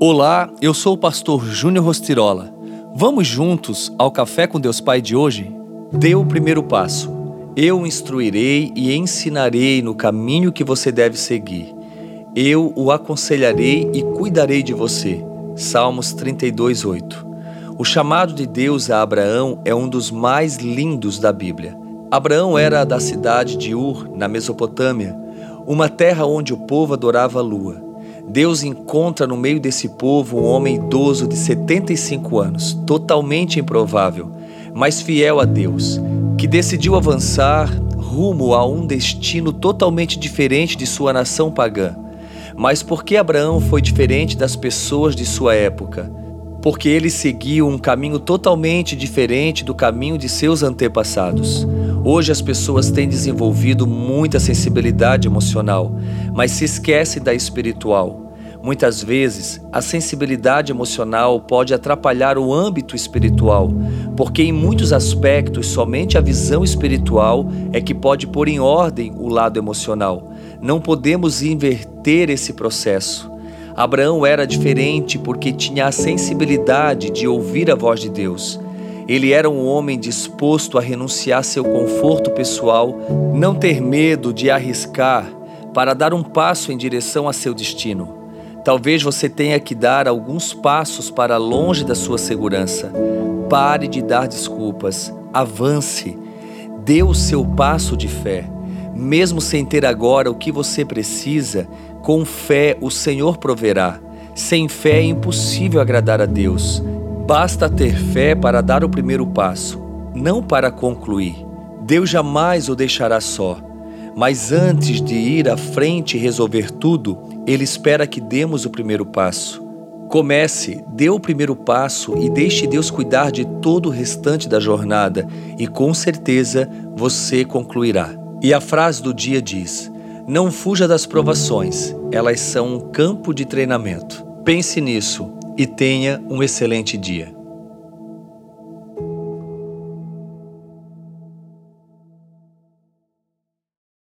Olá, eu sou o pastor Júnior Rostirola. Vamos juntos ao Café com Deus Pai de hoje? Dê o primeiro passo. Eu instruirei e ensinarei no caminho que você deve seguir. Eu o aconselharei e cuidarei de você. Salmos 32, 8. O chamado de Deus a Abraão é um dos mais lindos da Bíblia. Abraão era da cidade de Ur, na Mesopotâmia, uma terra onde o povo adorava a lua. Deus encontra no meio desse povo um homem idoso de 75 anos, totalmente improvável, mas fiel a Deus, que decidiu avançar rumo a um destino totalmente diferente de sua nação pagã. Mas por que Abraão foi diferente das pessoas de sua época? Porque ele seguiu um caminho totalmente diferente do caminho de seus antepassados. Hoje as pessoas têm desenvolvido muita sensibilidade emocional, mas se esquecem da espiritual. Muitas vezes, a sensibilidade emocional pode atrapalhar o âmbito espiritual, porque em muitos aspectos somente a visão espiritual é que pode pôr em ordem o lado emocional. Não podemos inverter esse processo. Abraão era diferente porque tinha a sensibilidade de ouvir a voz de Deus. Ele era um homem disposto a renunciar seu conforto pessoal, não ter medo de arriscar para dar um passo em direção a seu destino. Talvez você tenha que dar alguns passos para longe da sua segurança. Pare de dar desculpas, avance, dê o seu passo de fé. Mesmo sem ter agora o que você precisa, com fé o Senhor proverá. Sem fé é impossível agradar a Deus. Basta ter fé para dar o primeiro passo, não para concluir. Deus jamais o deixará só. Mas antes de ir à frente e resolver tudo, Ele espera que demos o primeiro passo. Comece, dê o primeiro passo e deixe Deus cuidar de todo o restante da jornada, e com certeza você concluirá. E a frase do dia diz: Não fuja das provações, elas são um campo de treinamento. Pense nisso e tenha um excelente dia.